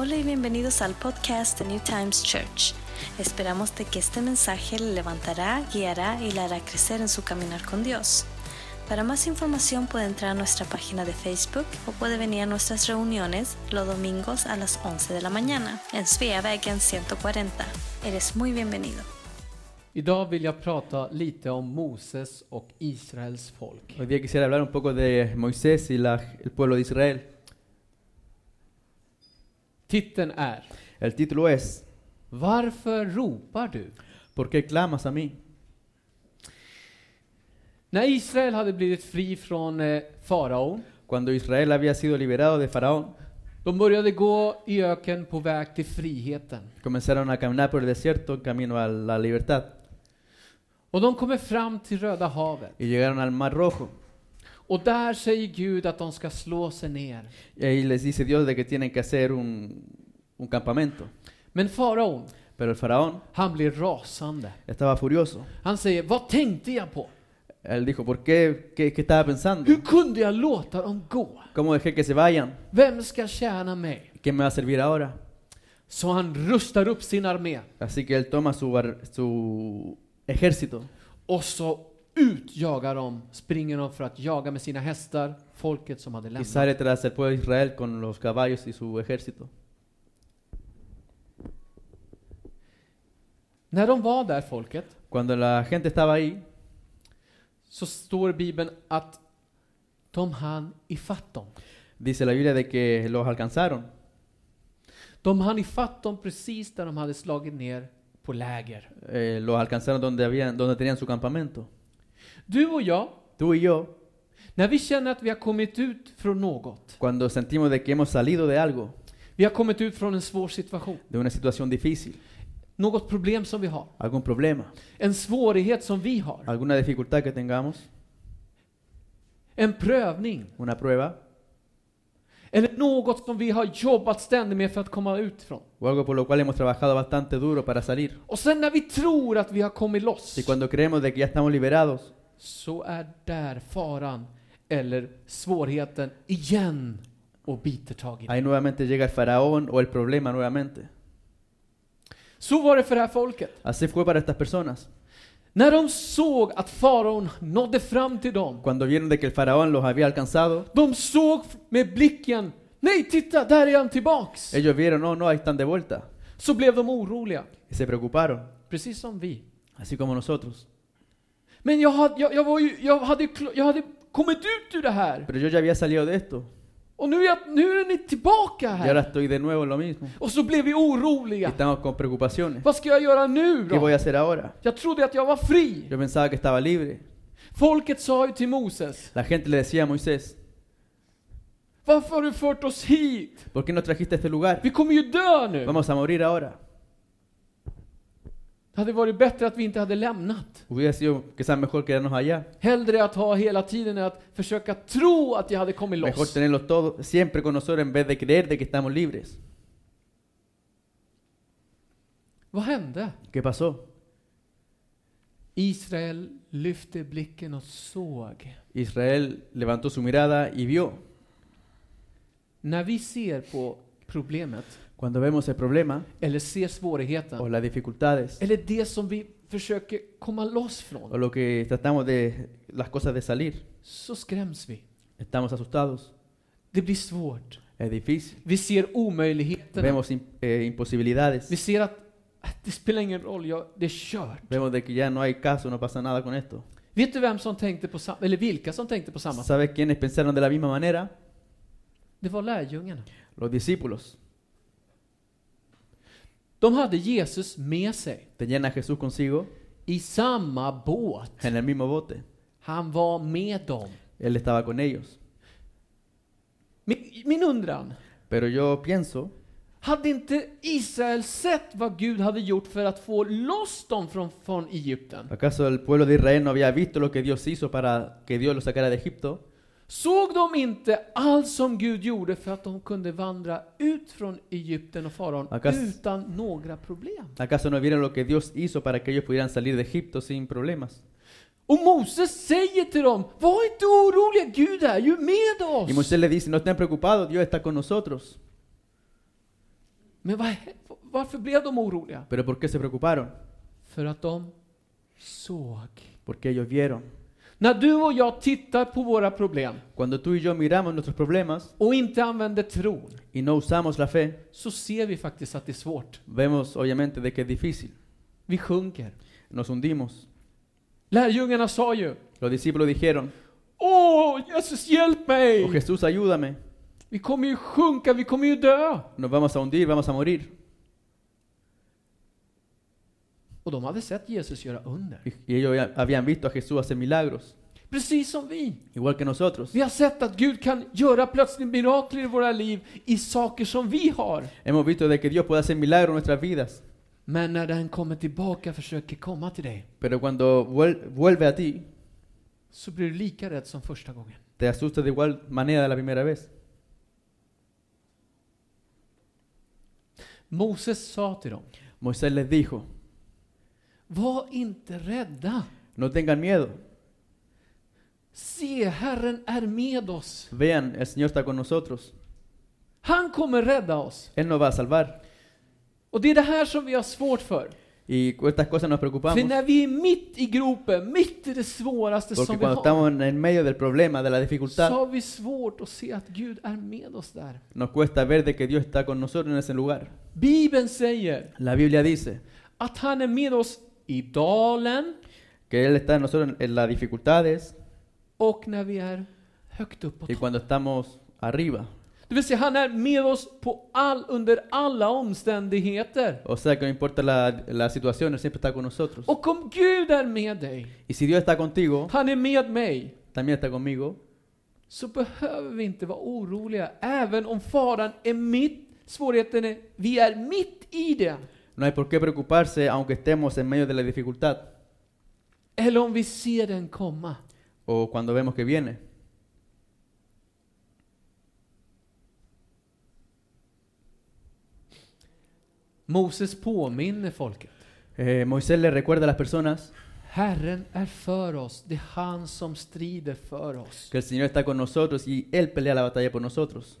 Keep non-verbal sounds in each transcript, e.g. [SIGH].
Hola y bienvenidos al podcast de New Times Church. Esperamos de que este mensaje le levantará, guiará y le hará crecer en su caminar con Dios. Para más información puede entrar a nuestra página de Facebook o puede venir a nuestras reuniones los domingos a las 11 de la mañana en Sveavägen 140. Eres muy bienvenido. Idag vill jag prata lite om Moses och Israels folk. Hoy día quisiera hablar un poco de Moisés y la- el pueblo de Israel. Titeln är El título es Varför ropar du? ¿Por qué clamas a mí? När Israel hade blivit fri från eh, faraon, Cuando Israel había sido liberado de Faraón, de började gå i öken på väg till friheten. comenzaron a caminar por el desierto en camino a la libertad Och de kommer fram till Röda havet. y llegaron al Mar Rojo. Och där säger Gud att de ska slå sig ner. Y ahí les dice Dios de que tienen que hacer un, un campamento. Men faraon, Pero el faraón han blir rasande. estaba furioso. Han säger, vad tänkte jag på? Él dijo, ¿por qué? ¿Qué, qué estaba pensando? Hur kunde jag låta dem gå? ¿Cómo dejé que se vayan? Vem ska tjäna mig? ¿Qué me va a servir ahora? Så han rustar upp sin armé. Así que él toma su, bar- su ejército Och så utjagar de, springer de för att jaga med sina hästar folket som hade y lämnat. sale tras el pueblo de Israel con los caballos y su ejército. När de var där, folket, Cuando la gente estaba ahí, så står Bibeln att de hann ifatt dem. dice la Biblia de que los alcanzaron. De hann ifatt dem precis där de hade slagit ner på läger. Eh, los alcanzaron donde, habían, donde tenían su campamento. Du och jag, Tú y yo, när vi känner att vi har kommit ut från något, cuando sentimos de que hemos salido de algo, vi har kommit ut från en svår situation, de una situación difícil, något problem som vi har, algún problema, en svårighet som vi har, alguna dificultad que tengamos, en prövning, una prueba eller något som vi har jobbat ständigt med för att komma ut från. o algo por lo cual hemos trabajado bastante duro para salir. Och sen när vi tror att vi har kommit loss, Y cuando creemos de que ya estamos liberados, så är där faran eller svårigheten igen och biter tag i dig. ahí nuevamente llega el faraón o el problema nuevamente. Så var det för det här folket. Así fue para estas personas. När de såg att faraon nådde fram till dem, Cuando vieron de que el faraón los había alcanzado, de såg med blicken, nej titta, där är han tillbaks! ellos vieron, no, no, ahí están de vuelta. Så blev de oroliga, se preocuparon, precis som vi. así como nosotros. Men jag hade, jag, jag var ju, jag hade, jag hade kommit ut ur det här, Pero yo ya había salido de esto. och nu är, jag, nu är ni tillbaka Y ahora här. estoy de nuevo en lo mismo. Och så blev vi oroliga. estamos con preocupaciones. Vad ska jag göra nu ¿Qué voy då? a hacer ahora? Jag trodde att jag var fri. Yo pensaba que estaba libre. Folket sa ju till Moses, La gente le decía a Moisés, varför har du fört oss hit? ¿por qué nos trajiste a este lugar? Vi kommer ju dö nu. Vamos a morir ahora. Det hade varit bättre att vi inte hade lämnat. Hubiera sido quizás mejor quedarnos allá. Hellre att ha hela tiden än att försöka tro att jag hade kommit Mejor loss. tenerlos todos siempre con nosotros en vez de creer de que estamos libres. Vad hände? ¿Qué pasó? Israel lyfte blicken och såg. Israel levantó su mirada y vio. När vi ser på problemet, Cuando vemos el problema eller ser o svårigheten, las dificultades eller det som vi försöker komma loss o från, lo que tratamos de las cosas de salir, så skräms vi. estamos asustados. Det blir svårt. Es difícil. Vi ser omöjligheterna. Vemos eh, imposibilidades. Vi ser att det spelar ingen roll, jag, det är kört. Vemos de que ya no hay caso, no pasa nada con esto. Vet du vem som tänkte på eller vilka som tänkte på samma sätt? ¿Sabes quiénes pensaron de la misma manera? Det var lärjungarna. Los discípulos. De hade Jesus med sig Tenían a Jesús consigo i samma båt. en el mismo bote. Han var med dem. Él estaba con ellos. Min, min undran, Pero yo pienso, hade inte Israel sett vad Gud hade gjort för att få loss dem från, från Egypten? ¿acaso el pueblo de Israel no había visto lo que Dios hizo para que Dios los sacara de Egipto? Såg de inte allt som Gud gjorde för att de kunde vandra ut från Egypten och faraon utan några problem? ¿Acaso no vieron lo que Dios hizo para que ellos pudieran salir de Egipto sin problemas? Och Moses säger till dem, var inte oroliga, Gud är ju med Y oss. Moisés le dice, no estén preocupados, Dios está con nosotros. Men varför blev de oroliga? ¿Pero por qué se preocuparon? För att de såg. Porque ellos vieron. När du och jag tittar på våra problem Cuando tú y yo miramos nuestros problemas och inte använder tron, y no usamos la fe, så ser vi faktiskt att det är svårt. vemos obviamente de que es difícil. Vi sjunker. Nos hundimos. Lärjungarna sa ju, Los discípulos dijeron, Åh, Jesus hjälp oh mig! Jesús, ayúdame. Vi kommer ju sjunka, vi kommer ju dö! Nos vamos a hundir, vamos a morir. Och de hade sett Jesus göra under. Y y ellos ya habían visto a Jesús hacer milagros, Precis som vi. igual que nosotros. Vi har sett att Gud kan göra plötsligt mirakler i våra liv i saker som vi har. Hemos visto de que Dios puede hacer milagros en nuestras vidas. Men när den kommer tillbaka försöker komma till dig, Pero cuando vuel- vuelve a ti, så blir du lika rädd som första gången. te asustas de igual manera de la primera vez. Moses sa till dem, Moisés les dijo, var inte rädda. no tengan miedo. Se, Herren är med oss. Vean, el Señor está con nosotros. Han kommer rädda oss. Él nos va a salvar. Och det är det här som vi har svårt för. Y estas cosas nos preocupamos. För när vi är mitt i gropen, mitt i det svåraste Porque som vi cuando har, estamos en el medio del problema, de la så dificultad, har vi svårt att se att Gud är med oss där. nos cuesta ver de que Dios está con nosotros en ese lugar. Bibeln säger La Biblia dice att han är med oss i dalen que Él está en nosotros en las dificultades och när vi är högt upp på y cuando estamos arriba. Det vill säga, han är med oss på all, under alla omständigheter. O sea que no importa la, la situación, Él siempre está con nosotros. Och om Gud är med dig, Y si Dios está contigo, han är med mig, también está conmigo, så behöver vi inte vara oroliga, även om faran är mitt, svårigheten är, vi är mitt i det. No hay por qué preocuparse aunque estemos en medio de la dificultad Eller om vi ser den komma. o cuando vemos que viene. Moses påminner folket. Eh, Moisés le recuerda a las personas Herren är för oss, det är han som strider för oss. que el Señor está con nosotros y Él pelea la batalla por nosotros.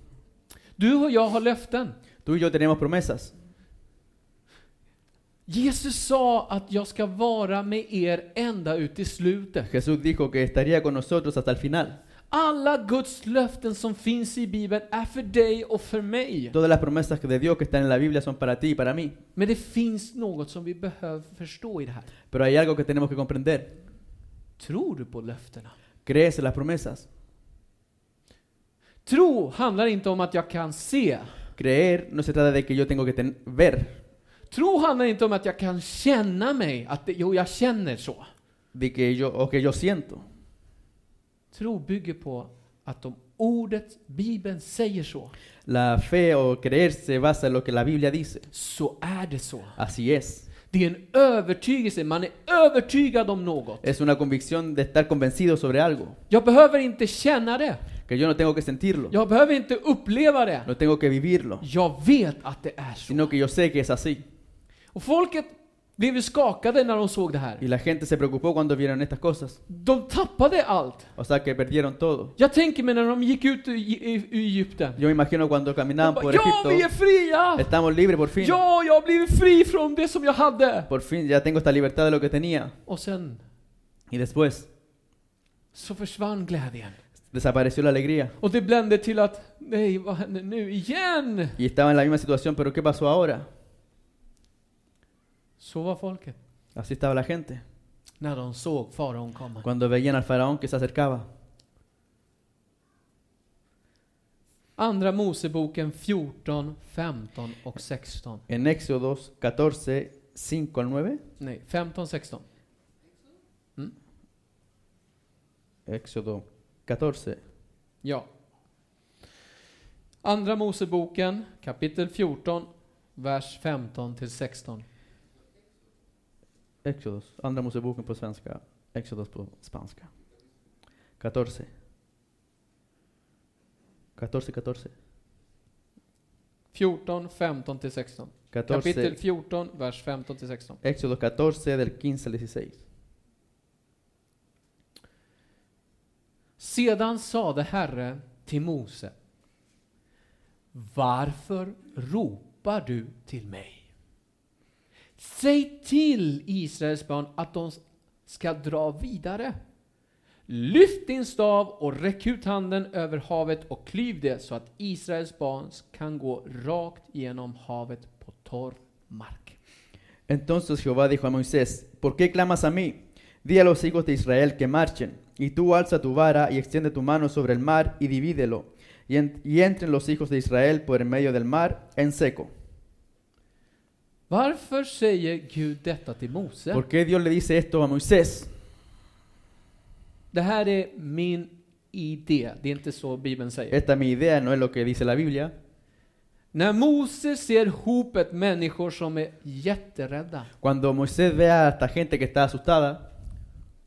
Du och jag har löften. Tú y yo tenemos promesas. Jesus sa att jag ska vara med er ända ut i slutet. Jesús dijo que estaría con nosotros hasta el final. Alla Guds löften som finns i Bibeln är för dig och för mig. Todas las promesas de Dios que están en la Biblia son para ti y para mí. Men det finns något som vi behöver förstå i det här. Pero hay algo que tenemos que comprender. Tror du på löftena? ¿Crees en las promesas? Tro handlar inte om att jag kan se. Creer no se trata de que yo tengo que ver, Tro handlar inte om att jag kan känna mig, att det, jo, jag känner så. de que yo, o que yo siento. Tro bygger på att om ordet, Bibeln säger så, La fe o creer se basa en lo que la Biblia dice. så är det så. Así es. Det är en övertygelse, man är övertygad om något. Es una convicción de estar convencido sobre algo. Jag behöver inte känna det, Que yo no tengo que sentirlo. jag behöver inte uppleva det. No tengo que vivirlo. Jag vet att det är så. Sino que yo sé que es así. Och folket blev ju skakade när de såg det här. Y la gente se preocupó cuando vieron estas cosas. De tappade allt. O sea que perdieron todo. Jag tänker mig när de gick ut ur Egypten. Yo imagino cuando De caminaban bara, por ja, vi är Egipto. fria! Estamos libres por fin. Ja, jag har blivit fri från det som jag hade! Por fin ya tengo esta libertad de lo que tenía. Och sen Y después så försvann glädjen. desapareció la alegría. Och det blände till att, nej, vad händer nu? Igen! Y estaba en la misma situación, pero ¿qué pasó ahora? Så var folket. Así estaba la gente. När de såg faraon komma. Cuando veían al faraón que se acercaba. Andra Moseboken 14, 15 och 16. En Éxodos 14, 5 al 9. Nej, 15, 16. Éxodo 14. Ja. Andra Moseboken kapitel 14, vers 15 till 16. Éxodos. Andra Moseboken på svenska. Éxodos på spanska. 14. 14, 14. 14, 15 till 16. 14. Kapitel 14, vers 15 till 16. Éxodo 14 del 15 al 16. Sedan sade Herren till Mose, varför ropar du till mig? Säg till Israels barn att de ska dra vidare. Lyft din stav och räck ut handen över havet och klyv det så att Israels barn kan gå rakt genom havet på torr mark. Entonces Jehová dijo a Moisés, ¿por qué clamas a mí? Di a los hijos de Israel que marchen, y tú alza tu vara y extiende tu mano sobre el mar y divídelo, y, en- y entren los hijos de Israel por el medio del mar en seco. Varför säger Gud detta till Mose? ¿Por qué Dios le dice esto a Moisés? Det här är min idé, det är inte så Bibeln säger. Esta es mi idea, no es lo que dice la Biblia. När Mose ser hopet människor som är jätterädda, Cuando Moisés ve a esta gente que está asustada,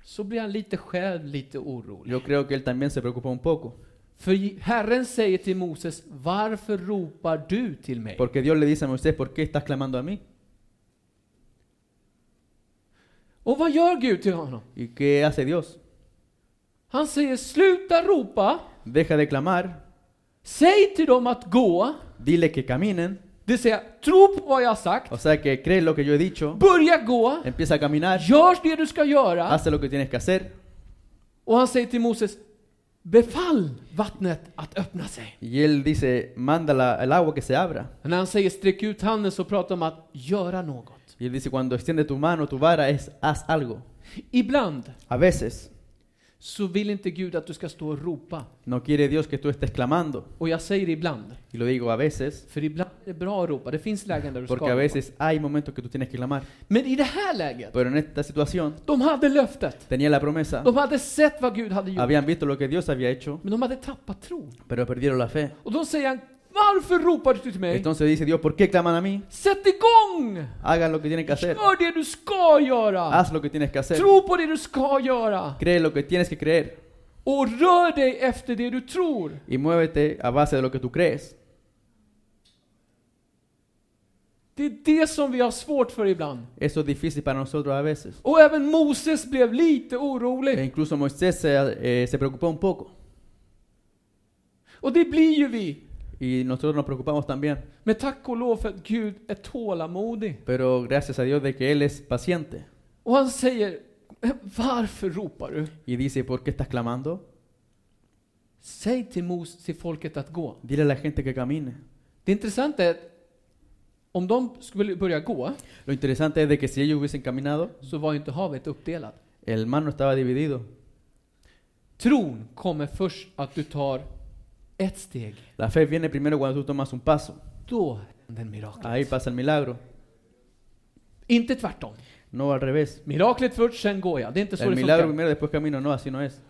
så blir han lite själv lite orolig. yo creo que él también se preocupa un poco. För Herren säger till Moses, varför ropar du till mig? Porque Dios le dice a Moisés, ¿por qué estás clamando a mí? Och vad gör Gud till honom? ¿Y qué hace Dios? Han säger, sluta ropa, Deja de clamar, säg till dem att gå, dile que caminen, det vill säga, tro på vad jag har sagt, o sea que crees lo que yo he dicho, börja gå, empieza a caminar, gör det du ska göra. hace lo que tienes que hacer. Och han säger till Moses, befall vattnet att öppna sig. Y él dice, manda la- el agua que se abra. När han säger sträck ut handen så pratar han om att göra något. Y él dice, cuando extiende tu mano, tu vara, es haz algo. Ibland A veces så vill inte Gud att du ska stå och ropa. no quiere Dios que tú estés clamando. Och jag säger ibland, Y lo digo a veces, för ibland är det bra att ropa. Det finns lägen där du ska porque a ropa. veces hay momentos que tú tienes que clamar. Men i det här läget, Pero en esta situación de hade löftet. tenía la promesa, De hade sett vad Gud hade gjort. habían visto lo que Dios había hecho, Men de hade tappat tron. pero perdieron la fe. Och då säger han, varför ropar du till mig? Entonces dice Dios, ¿por qué claman a mí? Sätt igång! Hagan lo que tienen que hacer. Gör det du ska göra! Haz lo que tienes que hacer. Tro på det du ska göra! Cree lo que tienes que creer. Och rör dig efter det du tror. Y muévete a base de lo que tú crees. Det är det som vi har svårt för ibland. Eso es difícil para nosotros a veces. Och även Moses blev lite E orolig. incluso Moisés se, eh, se preocupó un poco. Och det blir ju vi. Y nosotros nos preocupamos también. Men tack och lov för att Gud är tålamodig. Pero gracias a Dios de que Él es paciente. Och han säger, varför ropar du? Y dice, ¿por qué estás clamando? Säg till Mos, till folket att gå. Dile a la gente que camine. Det intressanta är att om de skulle börja gå, Lo interesante es de que si ellos hubiesen caminado, så var ju inte havet uppdelat. el mar no estaba dividido. Tron kommer först att du tar ett steg. La fe viene primero cuando tú tomas un paso. Då händer miraklet. Ahí pasa el milagro. Inte tvärtom. No al revés. Miraklet först, sen går jag. Det är inte så El det milagro funkar. primero, después camino. No, así no es.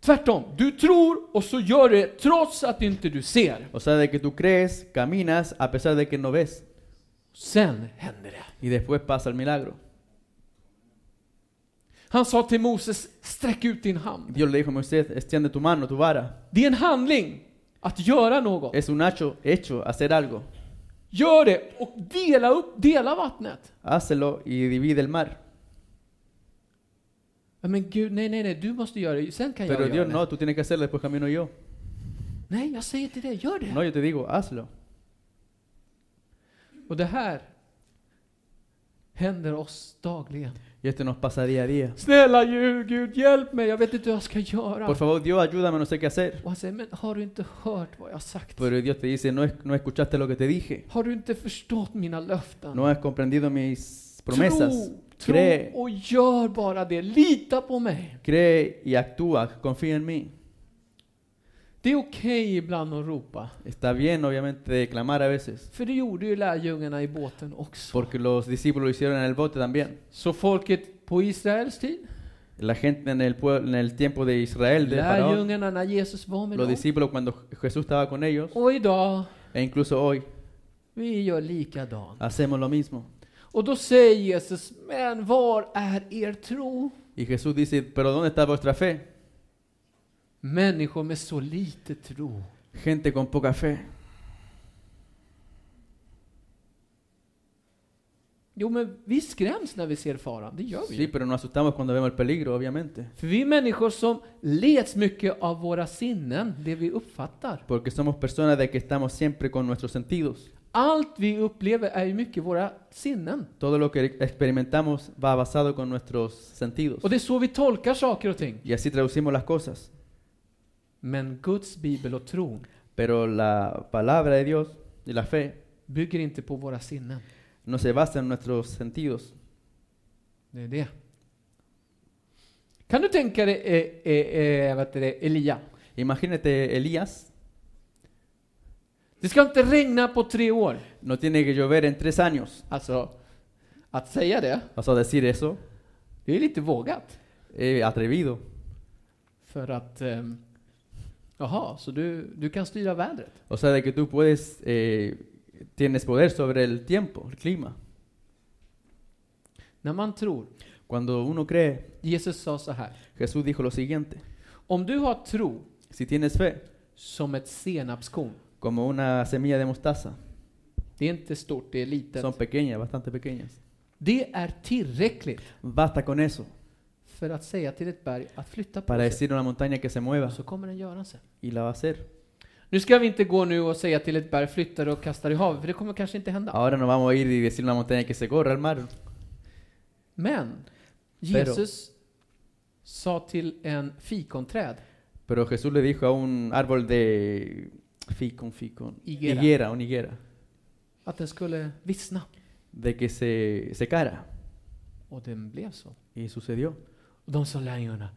Tvärtom. Du tror och så gör du det trots att inte du ser. O sea, de que tú crees, caminas a pesar de que no ves. Sen händer det. Y después pasa el milagro. Han sa till Moses, sträck ut din hand. Dios le dijo a Moisés, extiende tu mano, tu vara. Det är en handling att göra något. Es un hecho, hecho, hacer algo. Gör det och dela upp, dela vattnet. Hácelo y divide el mar. Men Gud, nej, nej, nej, du måste göra det. Sen kan Pero jag göra Dios det. no, tú tienes que hacerlo, después camino yo. Nej, jag säger till dig, gör det. No, yo te digo, hazlo. Och det här händer oss dagligen. Y esto nos pasa día a día. Snälla Gud, Gud, hjälp mig, jag vet inte hur jag ska göra. Por favor, Dios, ayúdame, no sé qué hacer. Och han säger, men har du inte hört vad jag sagt? Pero Dios te dice, no, es- no escuchaste lo que te dije. Har du inte förstått mina löften? No has comprendido mis promesas. Tro, tro Cree, och gör bara det. Lita på mig. cree y actúa, confía en mí. Det är okej ibland att ropa. Está bien, obviamente, clamar a veces. För det gjorde ju lärjungarna i båten också. Porque los discípulos lo hicieron en el bote también. Så folket på Israels tid, La gente en el, en el tiempo de Israel, de Faraón, när Jesus var med los dem. discípulos cuando Jesús estaba con ellos, Och idag, e incluso hoy, vi gör likadant. hacemos lo mismo. Och då säger Jesus, men var är er tro? Y Jesús dice, pero ¿dónde está vuestra fe? Människor med så lite tro. Gente con poca fe. Jo, men vi skräms när vi ser faran. Det gör vi. Sí, pero nos asustamos cuando vemos el peligro, obviamente. För vi är människor som leds mycket av våra sinnen, det vi uppfattar. Porque somos personas de que estamos siempre con nuestros sentidos. allt vi upplever är ju mycket våra sinnen. Todo lo que experimentamos va basado con nuestros sentidos. Och det är så vi tolkar saker och ting. Y así traducimos las cosas. Men Guds bibel och tron Pero la palabra de Dios y la fe bygger inte på våra sinnen. no se basa en nuestros sentidos. Det är det. Kan du tänka dig eh, eh, eh, det, Elia? Imagínate Elías, Det ska inte regna på tre år. no tiene que llover en tres años. Alltså, att säga det, Vas a decir eso, det är lite vågat. eh, atrevido. För att, ehm, jaha, så du, du kan styra vädret? O sea, de que tú puedes, eh, tienes poder sobre el tiempo, el clima. När man tror, Cuando uno cree, Jesus sa så här, Jesús dijo lo siguiente, om du har tro si tienes fe, som ett senapskorn, como una semilla de mostaza, det är inte stort, det är litet. son pequeñas, bastante pequeñas, Det är tillräckligt. Basta con eso för att säga till ett berg att flytta på para sig. decir a una montaña que se mueva Och så kommer den göra sig. y la va a hacer. Nu ska vi inte gå nu och säga till ett berg flytta det och kasta det i havet, för det kommer kanske inte hända. Ahora no vamos a ir y decir a una montaña que se corra al mar. Men Jesus sa till en fikonträd, Pero Jesús le dijo a un árbol de ficon, ficon, Higuera. higuera, una higuera, att den skulle vissna. de que se secara. Och den blev så. Y sucedió. Och de sa lärjungarna,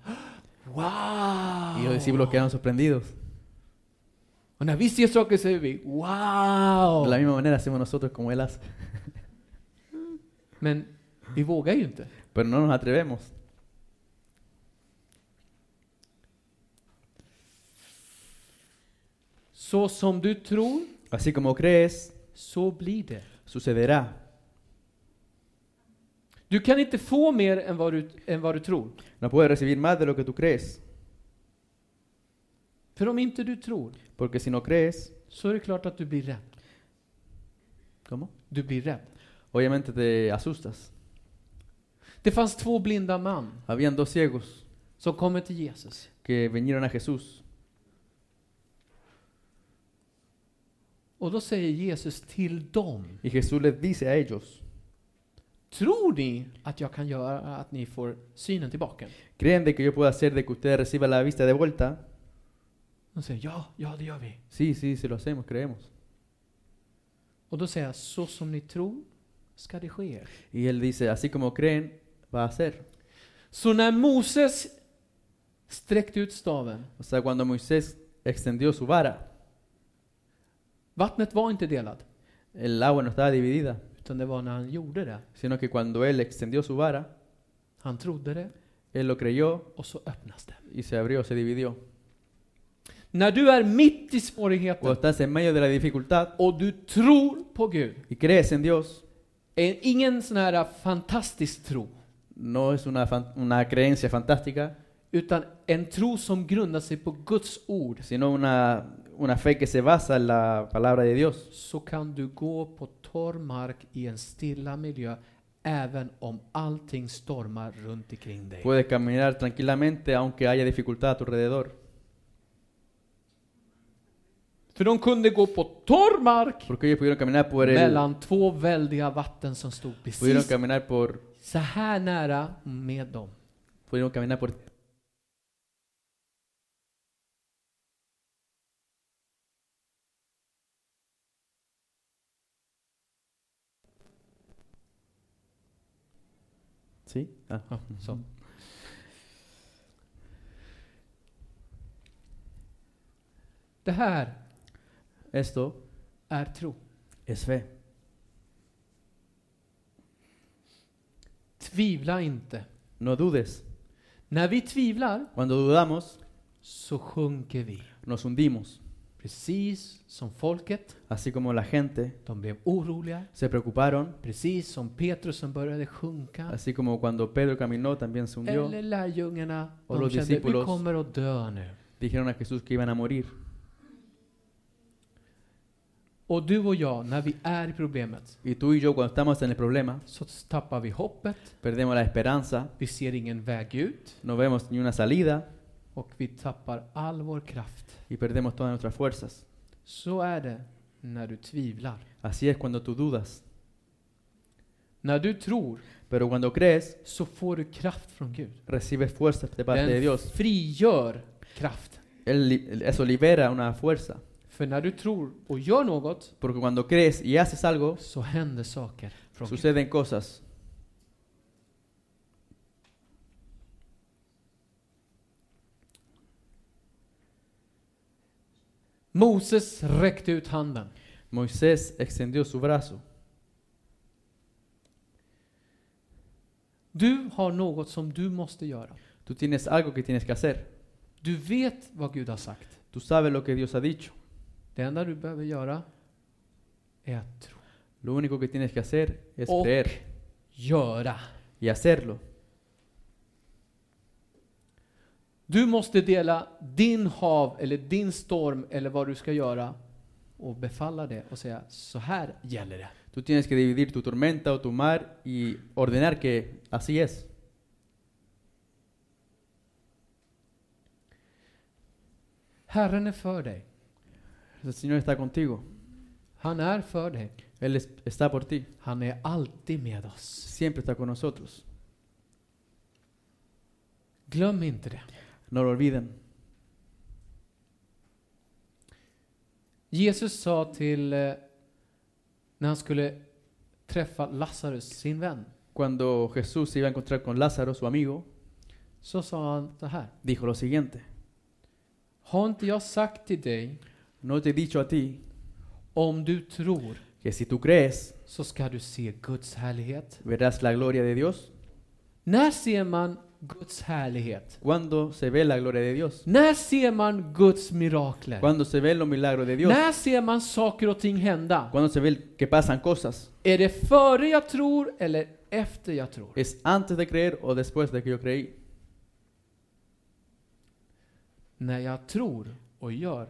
wow! Y los discípulos quedaron sorprendidos. När vi ser saker säger vi, wow! De la misma manera hacemos nosotros como Él hace. [LAUGHS] Men vi vågar ju inte. Pero no nos atrevemos. Så som du tror, Así como crees, så blir det. sucederá. Du kan inte få mer än vad du, än vad du tror. No puedes recibir más de lo que tú crees. För om inte du tror, Porque si no crees, så är det klart att du blir rädd. ¿cómo? Du blir rädd. Obviamente te asustas. Det fanns två blinda man Habían dos ciegos som kommer till Jesus. que vinieron a Jesús. Och då säger Jesus till dem, Y Jesús les dice a ellos, tror ni att jag kan göra att ni får synen tillbaka? ¿creen de que yo puedo hacer de que ustedes reciban la vista de vuelta? De säger ja, ja det gör vi. Sí, sí, se lo hacemos, creemos. Och då säger jag, så som ni tror ska det ske. Y él dice, así como creen, va a ser. Så när Moses sträckte ut staven, O sea, cuando Moisés extendió su vara, vattnet var inte delat, el agua no estaba dividida, utan det var när han gjorde det. sino que cuando él extendió su vara, Han trodde det él lo creyó och så öppnas det. y se abrió, se dividió. När du är mitt i svårigheten estás en medio de la dificultad och du tror på Gud, y crees en Dios, är ingen sån här fantastisk tro, no es una, fan- una creencia fantástica, utan en tro som grundar sig på Guds ord, sino una, una fe que se basa en la palabra de Dios. så kan du gå på torr mark i en stilla miljö, även om allting stormar runt omkring dig. Puedes caminar tranquilamente aunque haya dificultad a tu alrededor. För de kunde gå på torr mark Porque ellos pudieron caminar por el, mellan två väldiga vatten som stod pudieron precis caminar por, så här nära med dem. pudieron caminar por ¿Sí? Ah. Ja, så. Det här Esto är tro. fe. Tvivla inte. No dudes. När vi tvivlar Cuando dudamos, så sjunker vi. nos hundimos. Precis som folket, Así como la gente de blev oroliga. se preocuparon, Precis som Petrus som började sjunka. así como cuando Pedro caminó también se hundió. Eller lärjungarna, Och de los kände vi discípulos- kommer att dö nu. Dijeron a Jesús que iban a morir. Och du och jag, när vi är i problemet, Y tú y yo cuando estamos en el problema, så tappar vi hoppet, perdemos la esperanza, vi ser ingen väg ut no vemos ni una salida och vi tappar all vår kraft. y perdemos todas nuestras fuerzas. Så är det när du tvivlar. Así es cuando tú dudas. När du tror Pero cuando crees, så får du kraft från Gud. recibes fuerza de parte de Den Dios. frigör kraft. Él, li- eso libera una fuerza. För när du tror och gör något Porque cuando crees y haces algo, så händer saker från Gud. suceden cosas. Moses räckte ut handen. Moisés extendió su brazo. Du har något som du måste göra. Tú tienes algo que tienes que hacer. Du vet vad Gud har sagt. Tú sabes lo que Dios ha dicho. Det enda du behöver göra är att tro. Lo único que tienes que hacer es Och creer göra. y hacerlo. Du måste dela din hav eller din storm eller vad du ska göra och befalla det och säga så här gäller det. Tú tienes que dividir tu tormenta o tu mar y ordenar que así es. Herren är för dig. El Señor está contigo. Han är för dig. Él es- está por ti. Han är alltid med oss. Siempre está con nosotros. Glöm inte det. No lo olviden. Jesus sa till eh, när han skulle träffa Lazarus, sin vän, Cuando Jesús se iba a encontrar con Lázaro, su amigo, så sa han så här. dijo lo siguiente. Har inte jag sagt till dig, No te he dicho a ti om du tror que si tú crees, så ska du se Guds härlighet. verás la gloria de Dios. När ser man Guds härlighet? ¿Cuándo se ve la gloria de Dios? När ser man Guds mirakler? ¿Cuándo se ven los milagros de Dios? När ser man saker och ting hända? ¿Cuándo se ve que pasan cosas? Är det före jag tror eller efter jag tror? ¿Es antes de creer o después de que yo creí? När jag tror och gör,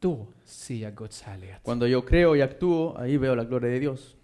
då ser jag Guds härlighet. Cuando yo creo y actúo, ahí veo la gloria de Dios.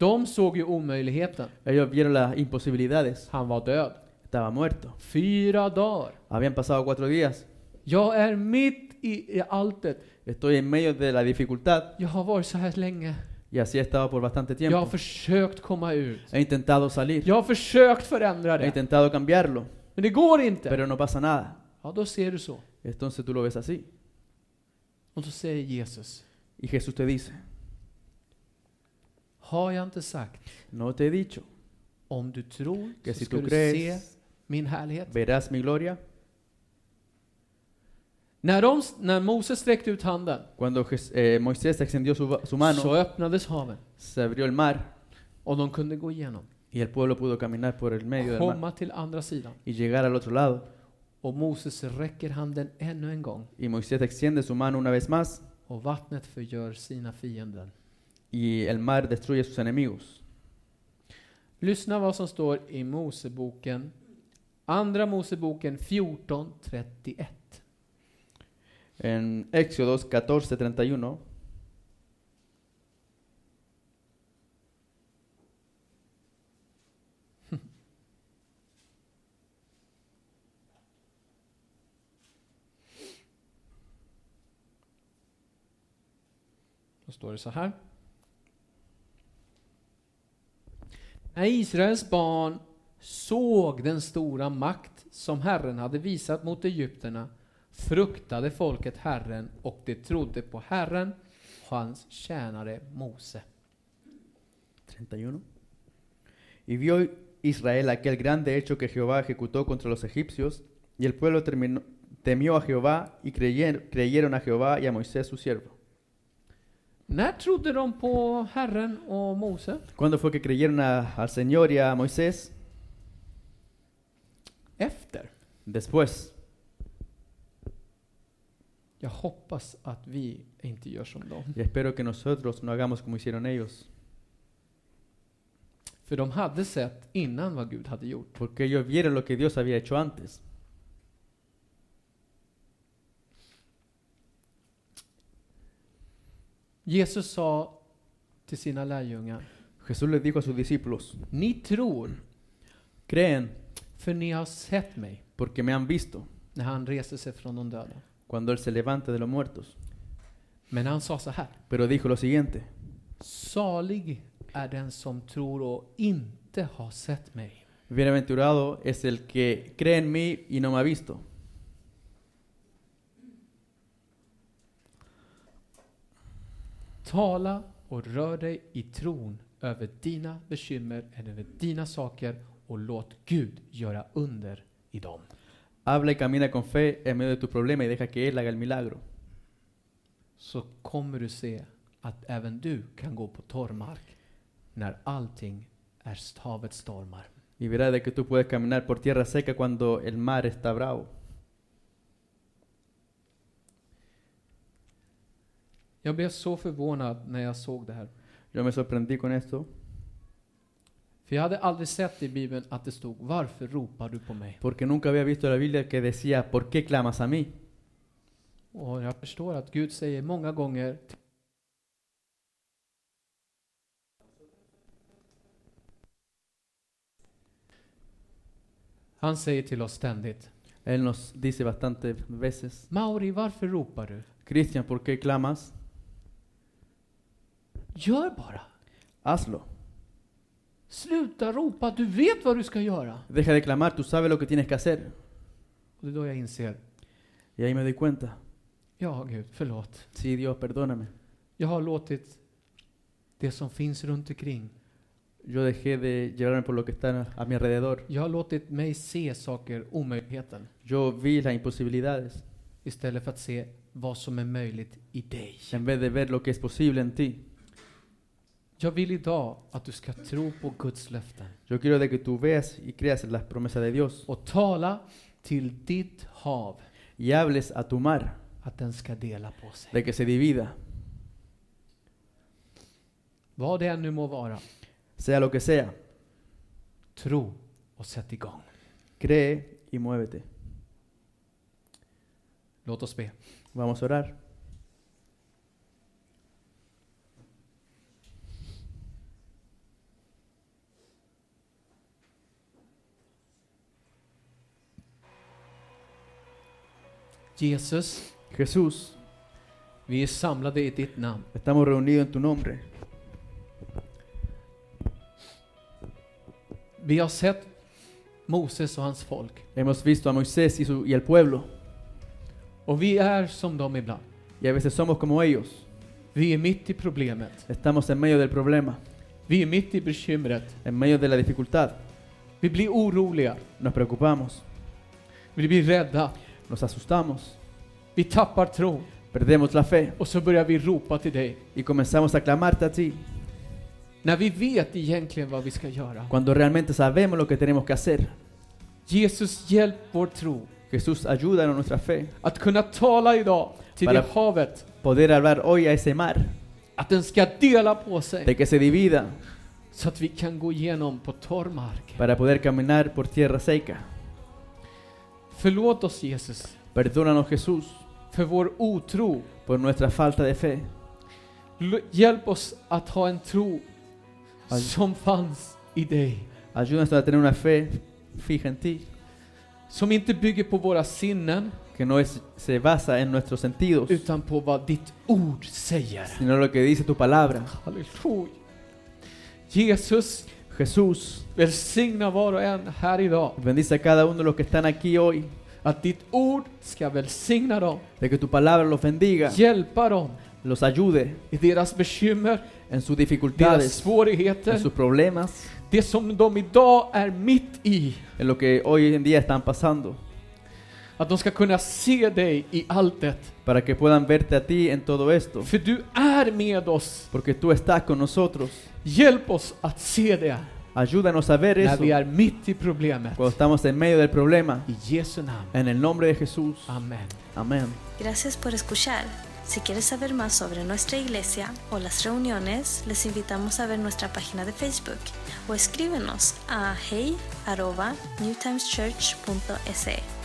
De såg ju omöjligheten. Ellos vieron las imposibilidades. Han var död. Estaba muerto. Fyra dagar. Habían pasado cuatro días. Jag är mitt i, alltet. Estoy en medio de la dificultad Jag har varit så här länge. y así he estado por bastante Jag har tiempo. försökt komma ut. He intentado salir. Jag har försökt förändra He det. intentado cambiarlo, Men det går inte. pero no pasa nada. Ja, då ser du så. Entonces tú lo ves así. Och så säger Jesus, Y Jesús te dice, har jag inte sagt, no te he dicho om du tror que så si ska du se crees, min härlighet. verás mi gloria. När, de, när Moses sträckte ut handen Cuando eh, Moisés extendió su, su mano, så öppnades haven se abrió el mar och de kunde gå igenom. y el pueblo pudo caminar por el medio del mar till andra sidan. y llegar al otro lado. Och Moses räcker handen ännu en gång Y Moisés extiende su mano una vez más och vattnet förgör sina fiender. Y el mar destruye sus enemigos. Lyssna vad som står i Moseboken, Andra Moseboken 14.31. En Éxodos [LAUGHS] 14:31 Då står det så här. När Israels barn såg den stora makt som Herren hade visat mot Egypterna fruktade folket Herren och de trodde på Herren och hans tjänare Mose. 31. Y vio Israel aquel grande hecho que Jehová ejecutó contra los egipcios, y el pueblo terminó- temió a Jehová y creyer, creyeron a Jehová y a Moisés su siervo. När trodde de på Herren och Mose? ¿Cuándo fue que creyeron a- al Señor y a Moisés? Efter. Después. Jag hoppas att vi inte gör som dem. Y espero que nosotros no hagamos como hicieron ellos, För de hade sett innan vad Gud hade gjort. porque ellos vieron lo que Dios había hecho antes. Jesus sa till sina lärjungar, Jesús les dijo a sus discípulos, ni tror creen för ni har sett mig porque me han visto när han reser sig från de döda. cuando Él se levante de los muertos. Men han sa så här. Pero dijo lo siguiente, Salig är den som tror och inte har sett mig. bienaventurado es el que cree en mí y no me ha visto. Tala och rör dig i tron över dina bekymmer eller över dina saker och låt Gud göra under i dem. Habla y camina con fe en medio de tu problema y deja que Él haga el milagro. Så kommer du se att även du kan gå på torr mark när allting är havets stormar. Y verás de que tú puedes caminar por tierra seca cuando el mar está bravo. Jag blev så förvånad när jag såg det här. Yo me sorprendí con esto För jag hade aldrig sett i Bibeln att det stod Varför ropar du på mig? porque nunca había visto la Biblia que decía, ¿por qué clamas a mí? Och jag förstår att Gud säger många gånger Han säger till oss ständigt Él nos dice bastantes veces, Mauri, varför ropar du? Cristian, ¿por qué clamas? Gör bara! Hazlo. Sluta ropa, du vet vad du ska göra! Deja de clamar, tú sabes lo que tienes que hacer. Och det är då jag inser, Y ahí me doy cuenta, ja Gud, förlåt. sí Dios, perdóname. Jag har låtit det som finns runt omkring. Yo dejé de llevarme por lo que está a mi alrededor. Jag har låtit mig se saker, omöjligheten, Yo vi las imposibilidades istället för att se vad som är möjligt i dig. en vez de ver lo que es posible en ti. Jag vill idag att du ska tro på Guds löften Yo quiero de que tú veas y creas en las promesas de Dios och tala till ditt hav y hables a tu mar att den ska dela på sig. de que se divida, Vad det än nu må vara, sea lo que sea. tro och sätt igång. Cree y muévete. Låt oss be. Vamos a orar. Jesus, Jesús, vi är samlade i ditt namn. estamos reunidos en tu nombre. Vi har sett Moses och hans folk Hemos visto a Moisés y, su- y el pueblo och vi är som dem ibland. y a veces somos como ellos. Vi är mitt i problemet. Estamos en medio del problema, Vi är mitt i bekymret. en medio de la dificultad. Vi blir oroliga. Nos preocupamos, Vi blir rädda. Nos asustamos, Vi tappar tron. perdemos la fe Och så börjar vi ropa till dig. y comenzamos a clamarte a ti När vi vet egentligen vad vi ska göra. cuando realmente sabemos lo que tenemos que hacer. Jesus, hjälp vår tro Jesús, ayúdanos nuestra fe, att kunna tala idag till Para- det havet. poder hablar hoy a ese mar, Att den ska dela på sig. de que se divida, Så att vi kan gå igenom på torr mark. para poder caminar por tierra seca. Förlåt oss Jesus Perdónanos Jesús för vår otro. por nuestra falta de fe. Hjälp oss att ha en tro Aj. som fanns i dig. Ayúdanos a tener una fe fija en ti, Som inte bygger på våra sinnen que no es, se basa en nuestros sentidos, utan på vad ditt ord säger. sino lo que dice tu palabra. Halleluja. Jesus, Jesús, välsigna var och en här idag. bendice a cada uno de los que están aquí hoy, Att ditt ord ska välsigna dem, de que tu palabra los bendiga, hjälpa dem los ayude i deras bekymmer, en sus deras dificultades, en svårigheter, sus problemas, det som de idag är mitt i. en lo que hoy en día están pasando, Att de ska kunna se dig i allt det. para que puedan verte a ti en todo esto, För du är med oss. porque tú estás con nosotros. Hjälp oss att se det Ayúdanos a ver när eso vi är mitt i problemet. cuando estamos en medio del problema. I Jesu namn. En el nombre de Jesús. Amen. Amén. Gracias por escuchar. Si quieres saber más sobre nuestra iglesia o las reuniones, les invitamos a ver nuestra página de Facebook o escríbenos a hey@newtimeschurch.se.